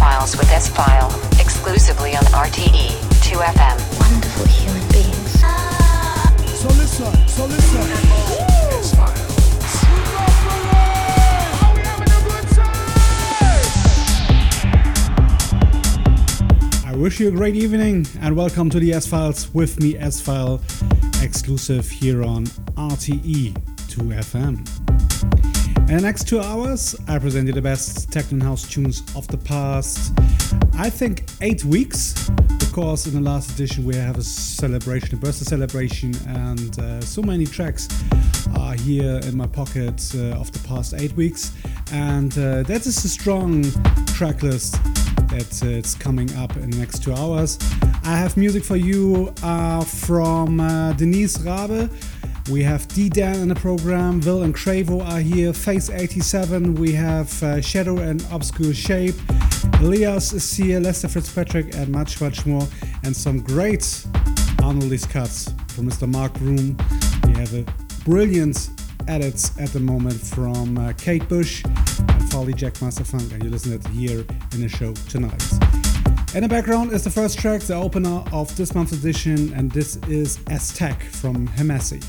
S-Files with S-File, exclusively on RTE 2FM. Wonderful human beings. So listen, so listen. I wish you a great evening and welcome to the S Files with me, S File, exclusive here on RTE 2FM. In the next two hours, I present you the best techno house tunes of the past, I think, eight weeks. Because in the last edition we have a celebration, a birthday celebration, and uh, so many tracks are here in my pocket uh, of the past eight weeks. And uh, that is a strong track list that uh, it's coming up in the next two hours. I have music for you uh, from uh, Denise Rabe. We have D-Dan in the program, VIL and Cravo are here, Fhase 87, we have uh, Shadow and Obscure Shape, Elias is here, Lester Fitzpatrick, and much, much more. And some great Arnold's cuts from Mr. Mark Broom. We have a brilliant edits at the moment from uh, Kate Bush and Farley Jackmaster Funk, and you listen to it here in the show tonight. In the background is the first track, the opener of this month's edition, and this is Aztec from Hemissi.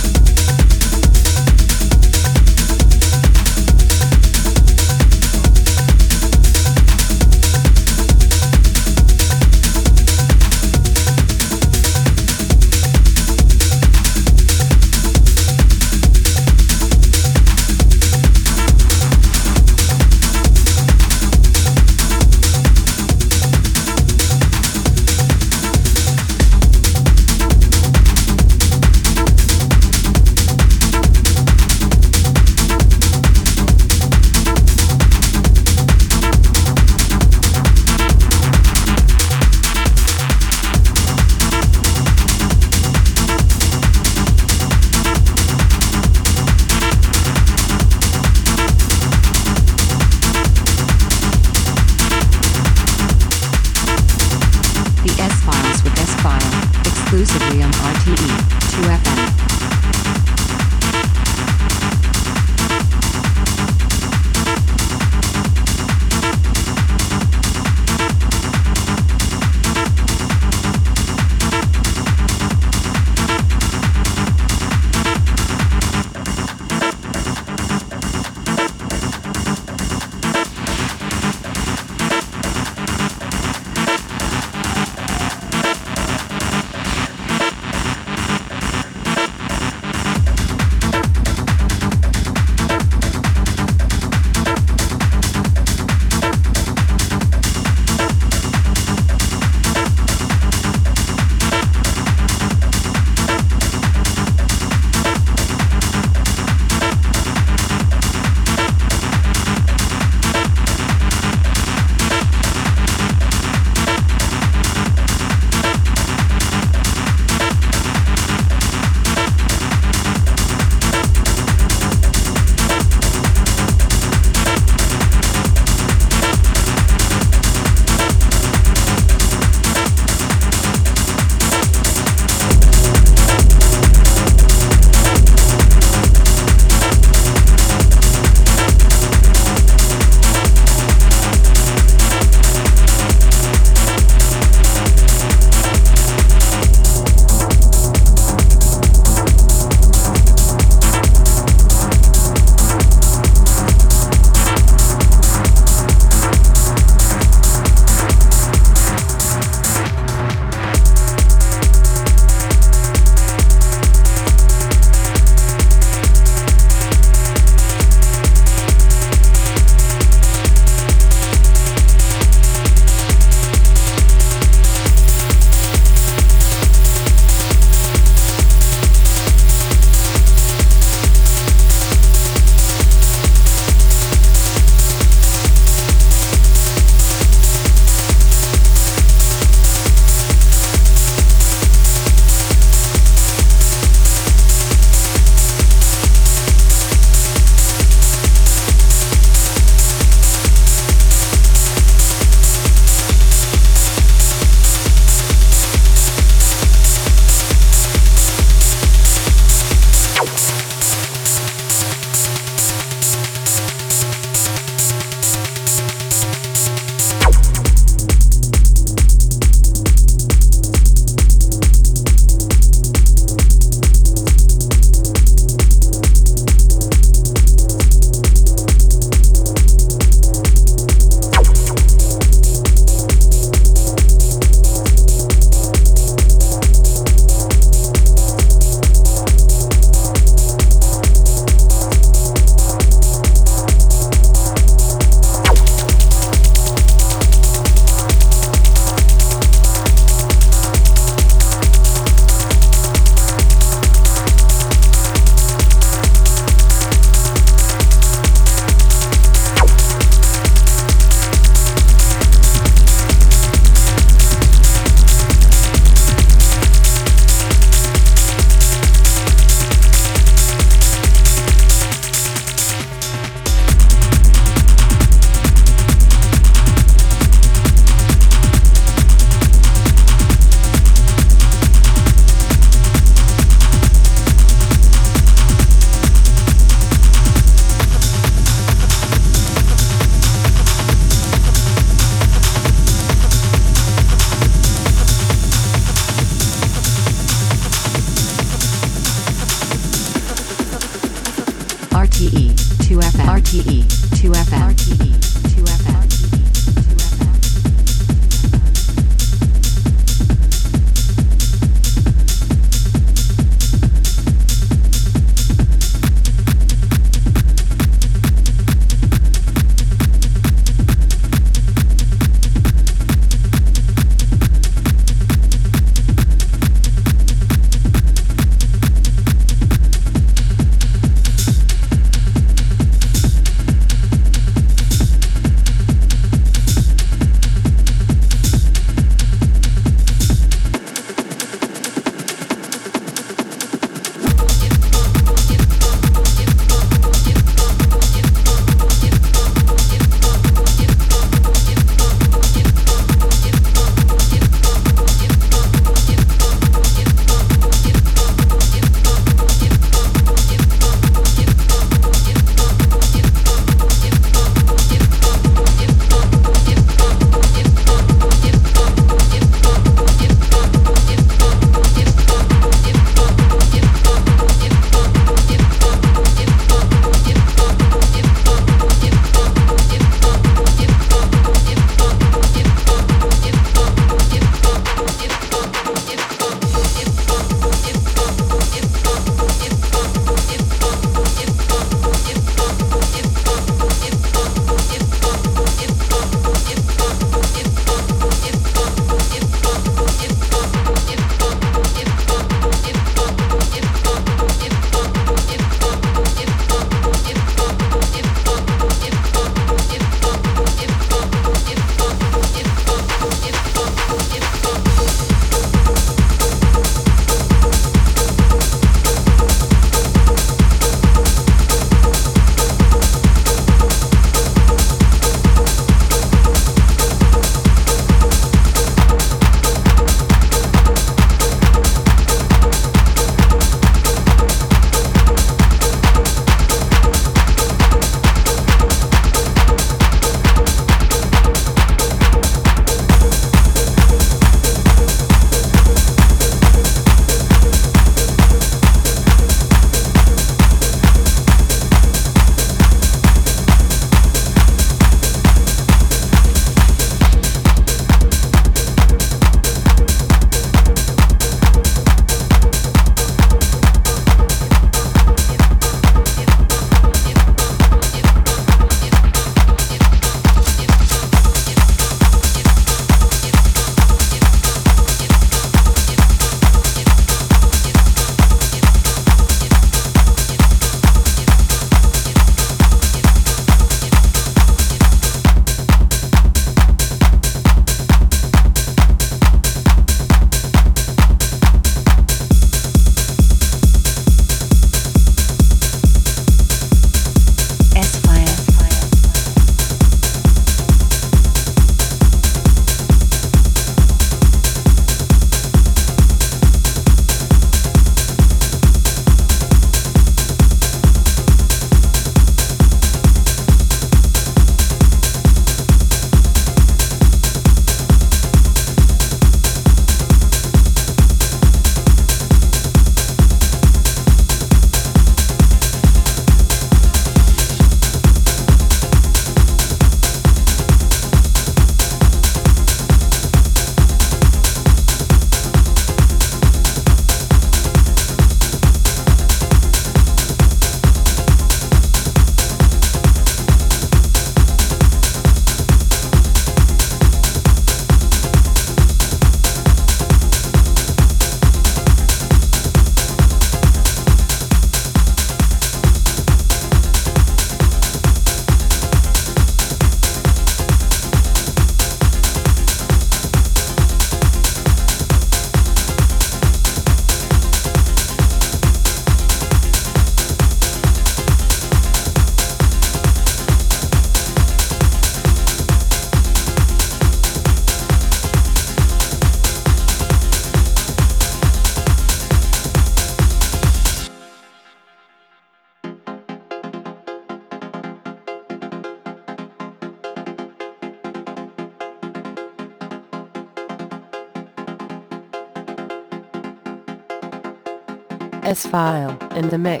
In the mix.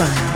With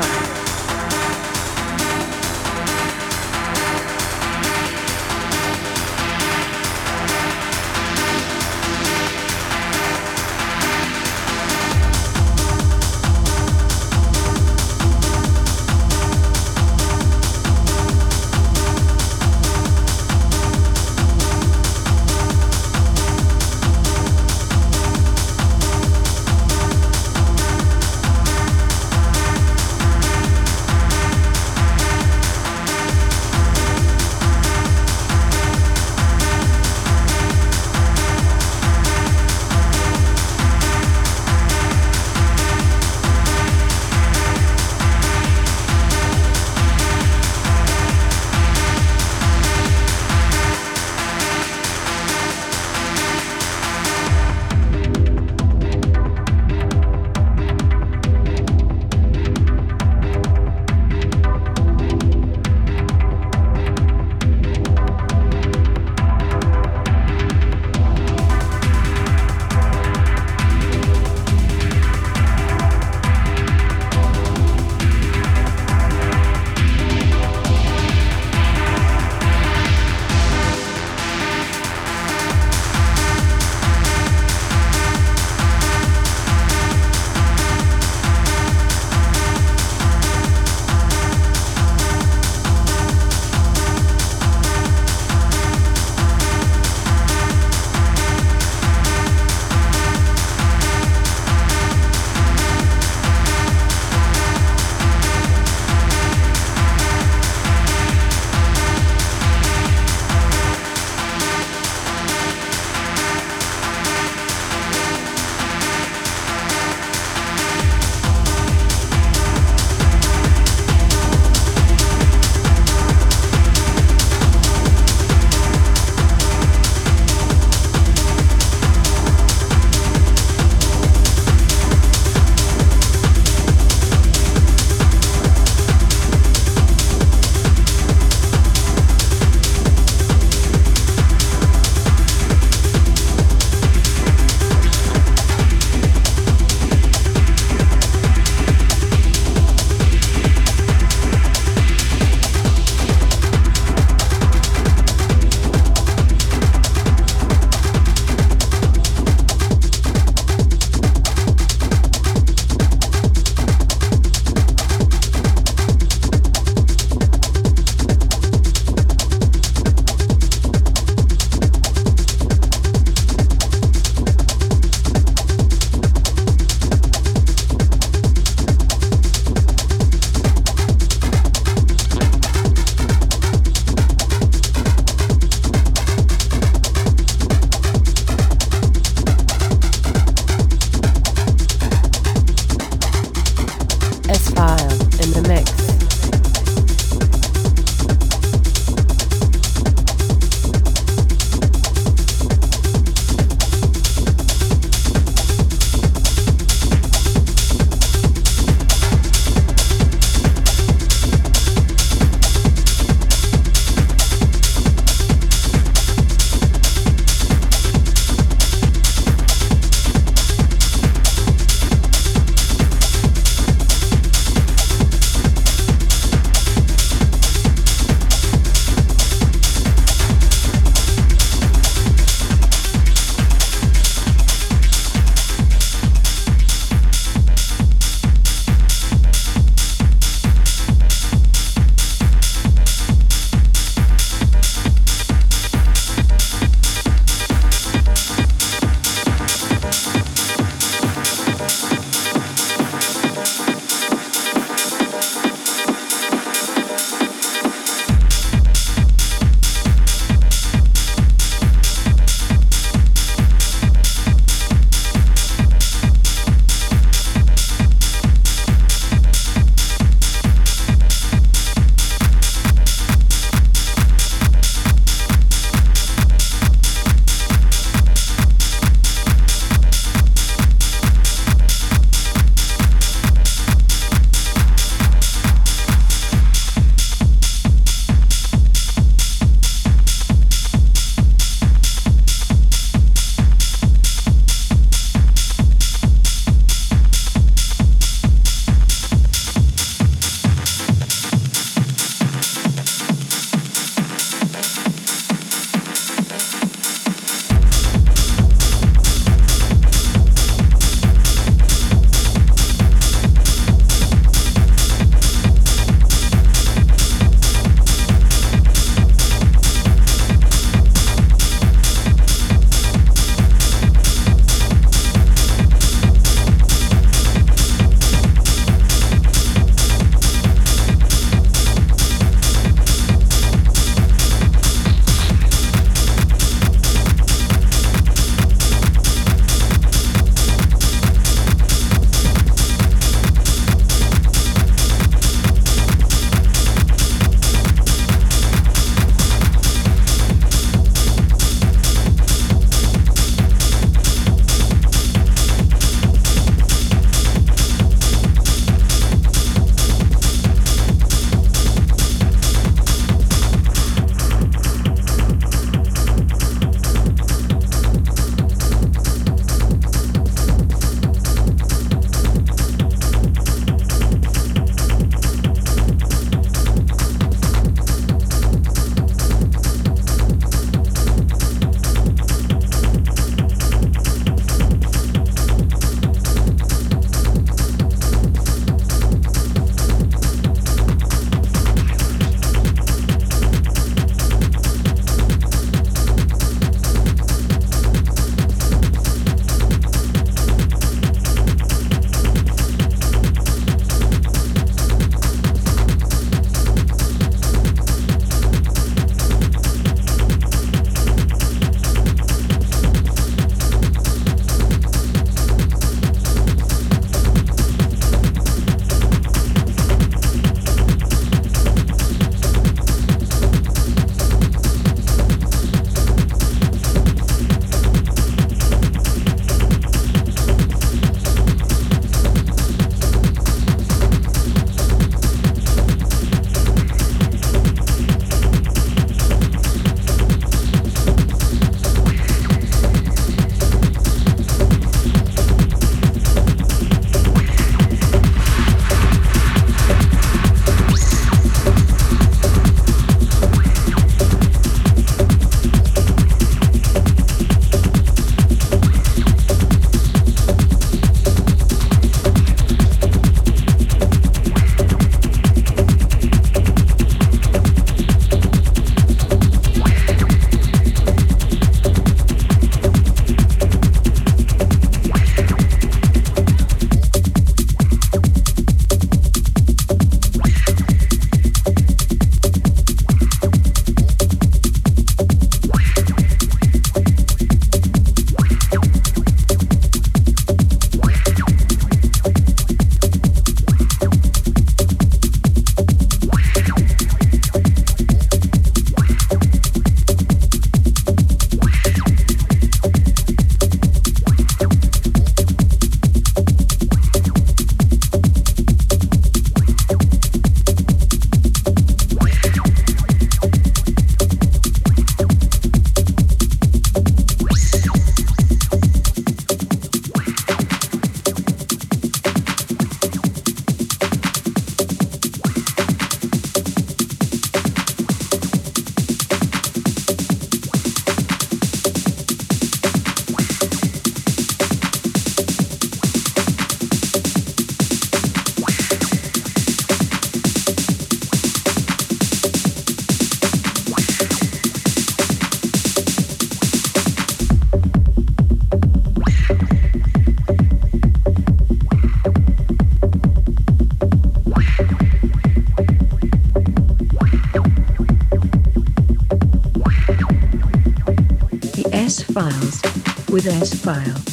Inspire. with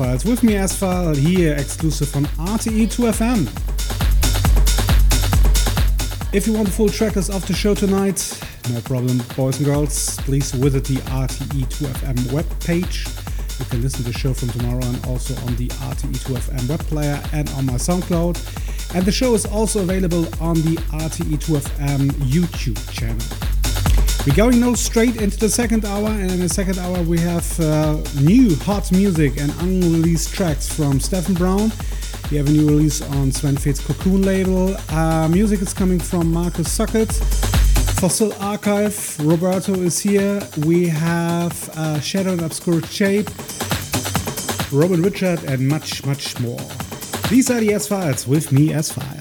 S-Files. With me, S-File, here exclusive on RTE2FM. If you want the full trackers of the show tonight, no problem, boys and girls. Please visit the RTE2FM webpage. You can listen to the show from tomorrow and also on the RTE2FM web player and on my SoundCloud. And the show is also available on the RTE2FM YouTube channel. We're going now straight into the second hour, and in the second hour we have uh, new hot music and unreleased tracks from Stephen Brown. We have a new release on Sven Väth's Cocoon label. Uh, music is coming from Markus Suckut. Fossil Archive, Roberto is here. We have uh, Shadow and Obscure Shape, Robin Richard, and much, much more. These are the S Files with me, S File.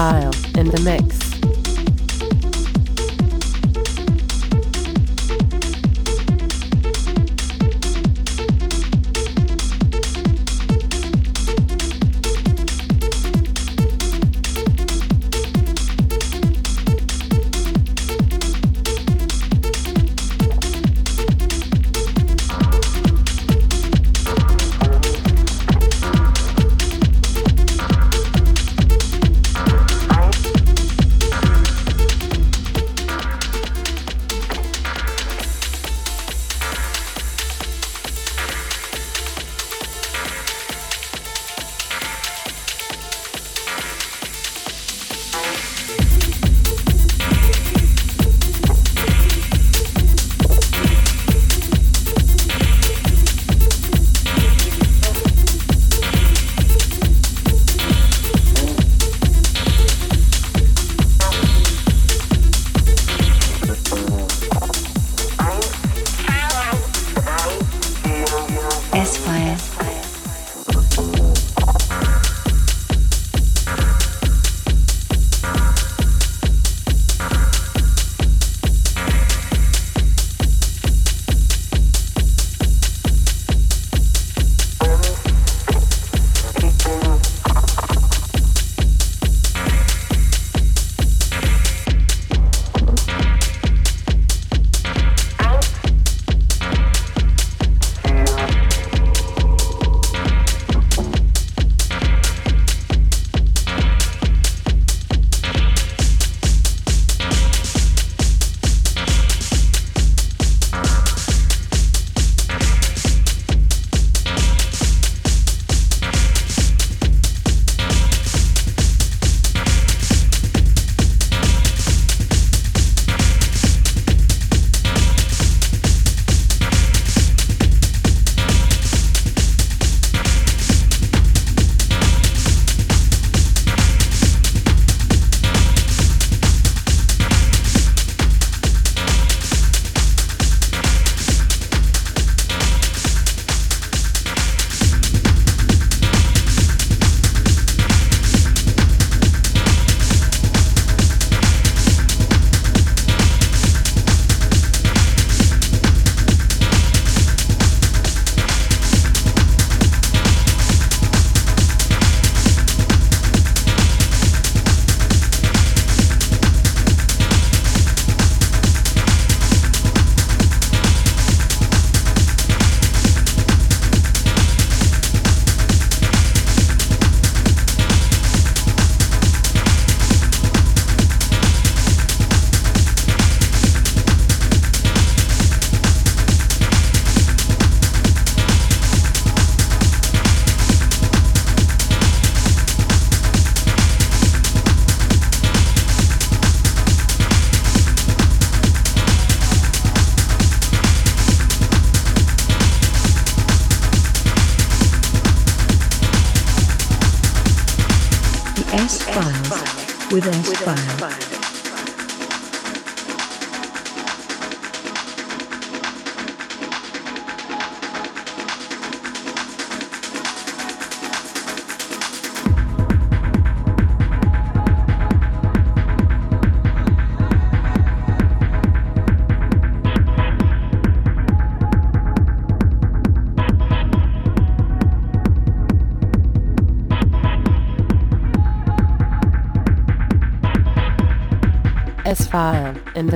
S File in the mix.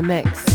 Mix.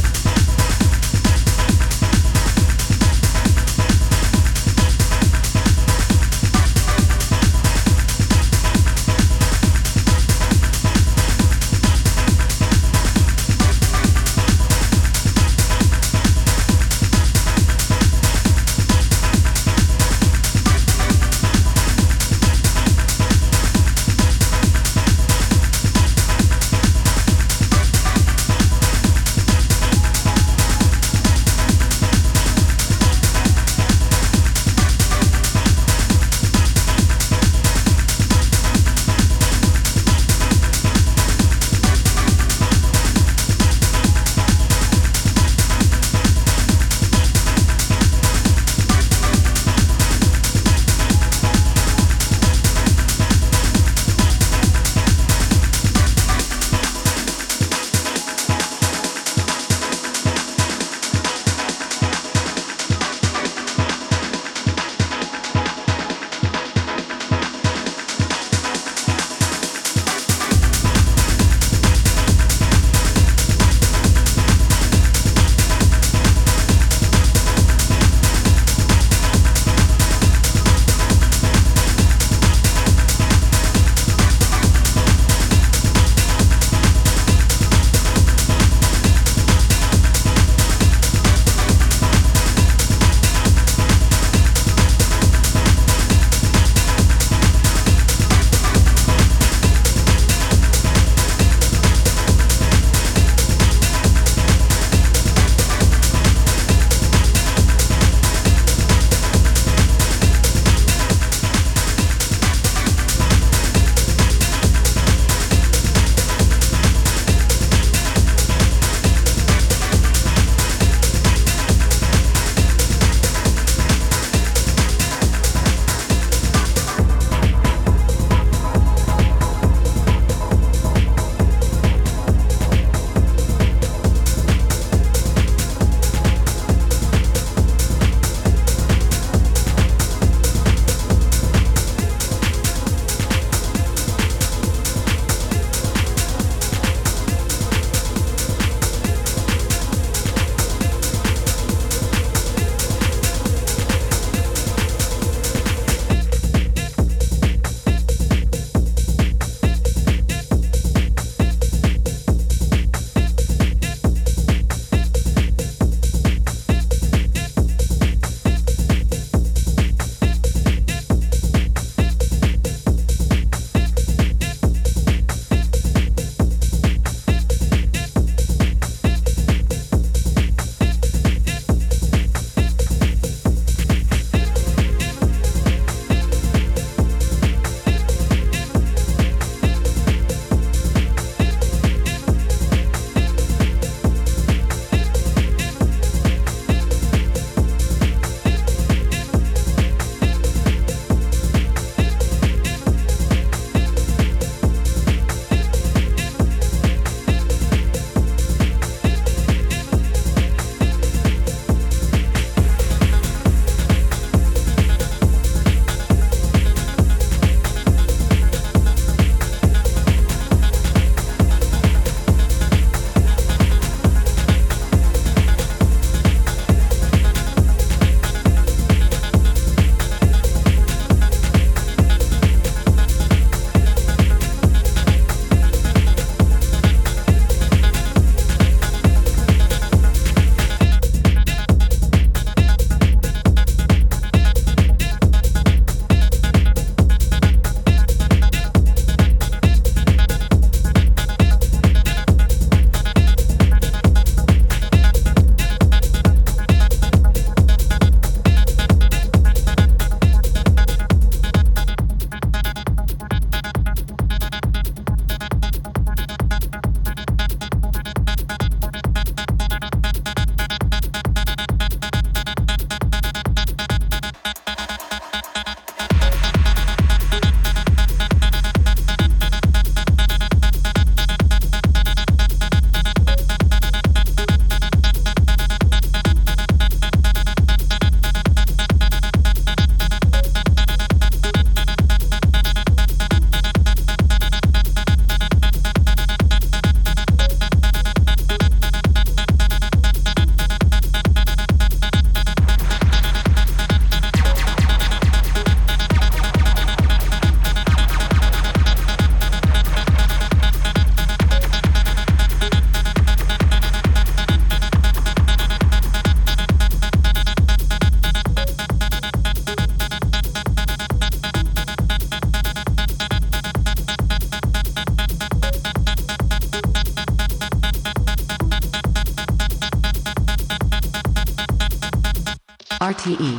RTE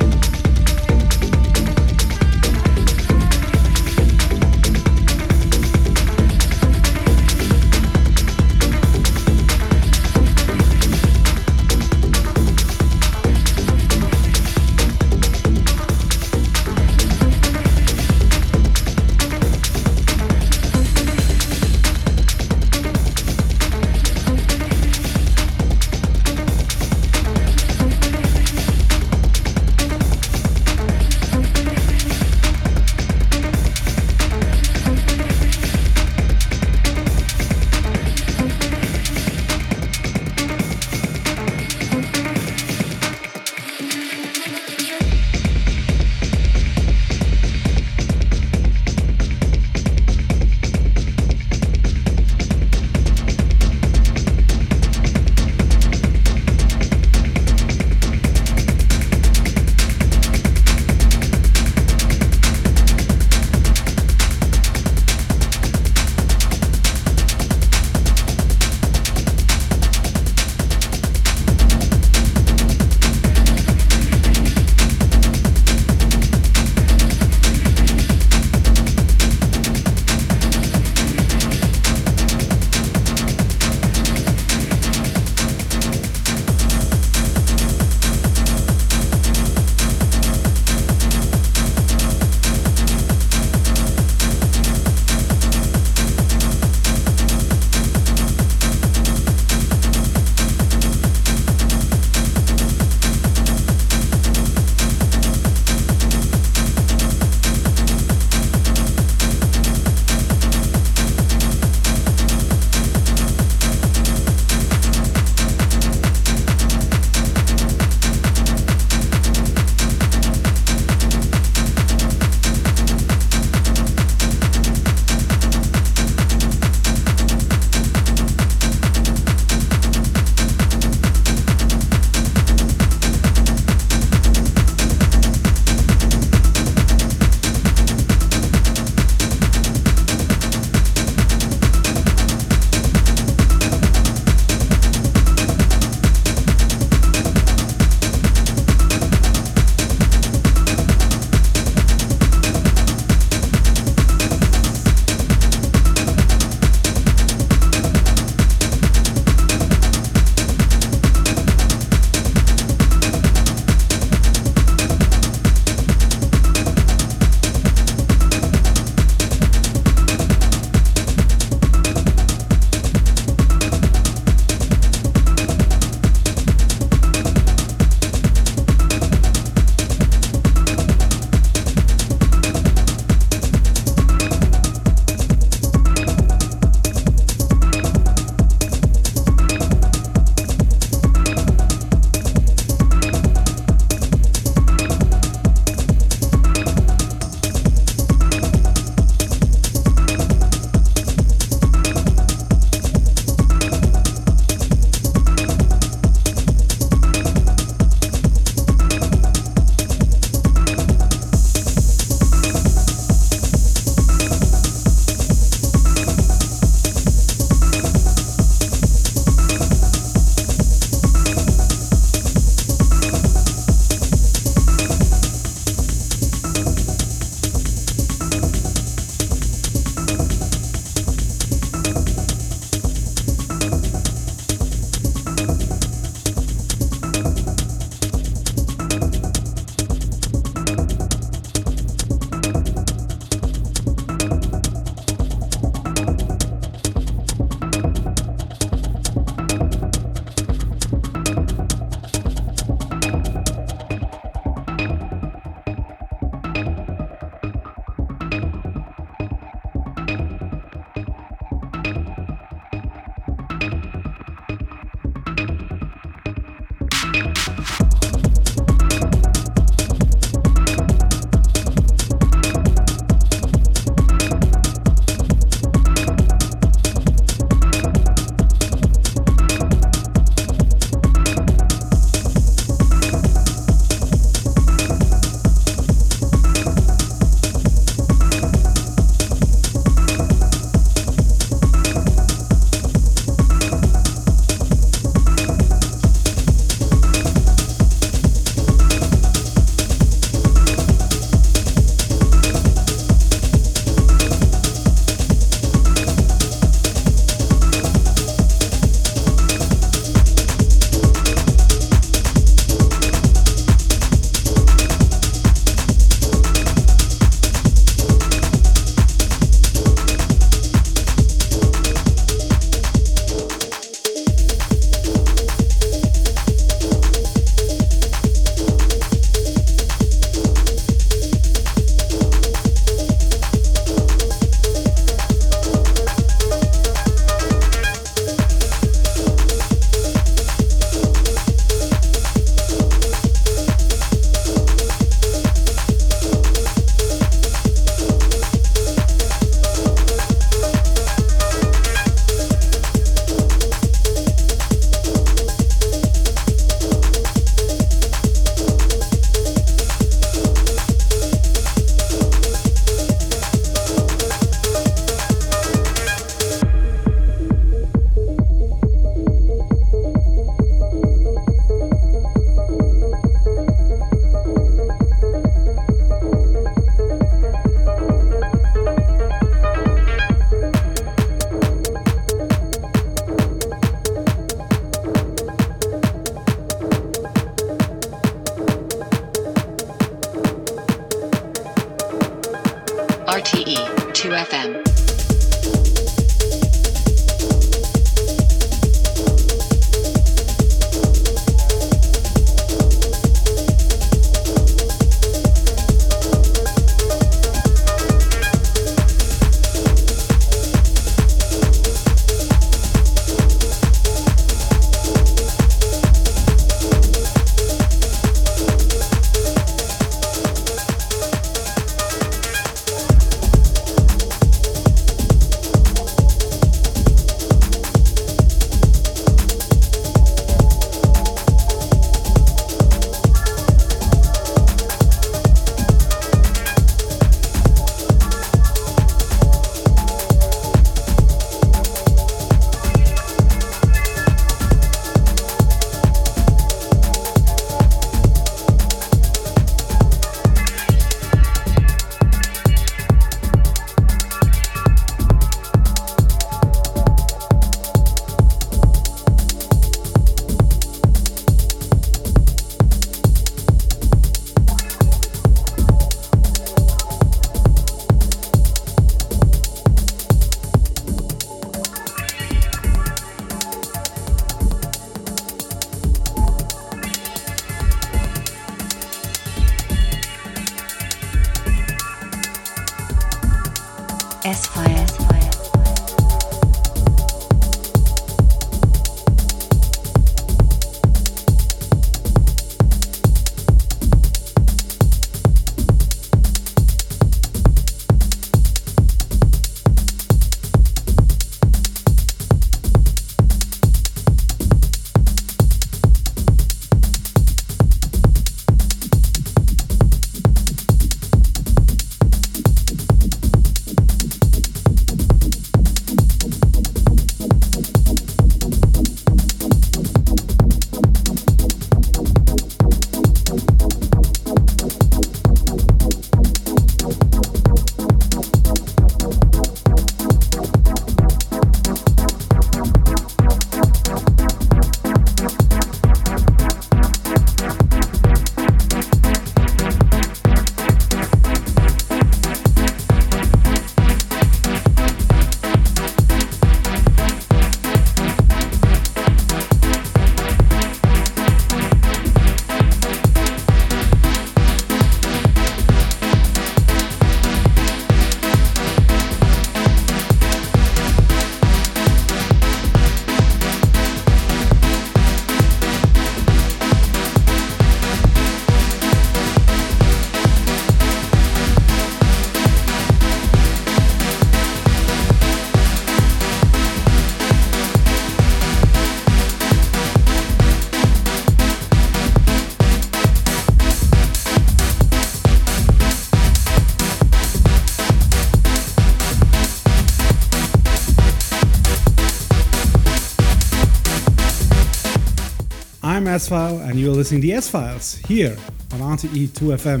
S File, and you're listening to the S Files here on RTE 2FM.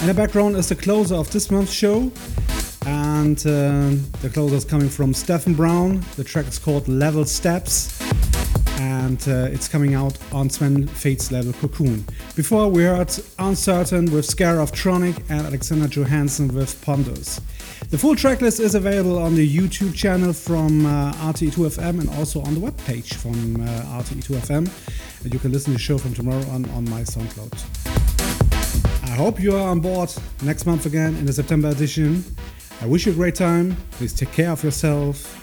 In the background is the closer of this month's show, and uh, the closer is coming from Stephen Brown. The track is called Level Steps, and uh, it's coming out on Sven Väth's label Cocoon. Before we heard Uncertain with Scare of Tronic and Alexander Johansson with Ponders. The full tracklist is available on the YouTube channel from uh, RTE2FM and also on the webpage from uh, RTE2FM. You can listen to the show from tomorrow on, on my SoundCloud. I hope you are on board next month again in the September edition. I wish you a great time. Please take care of yourself.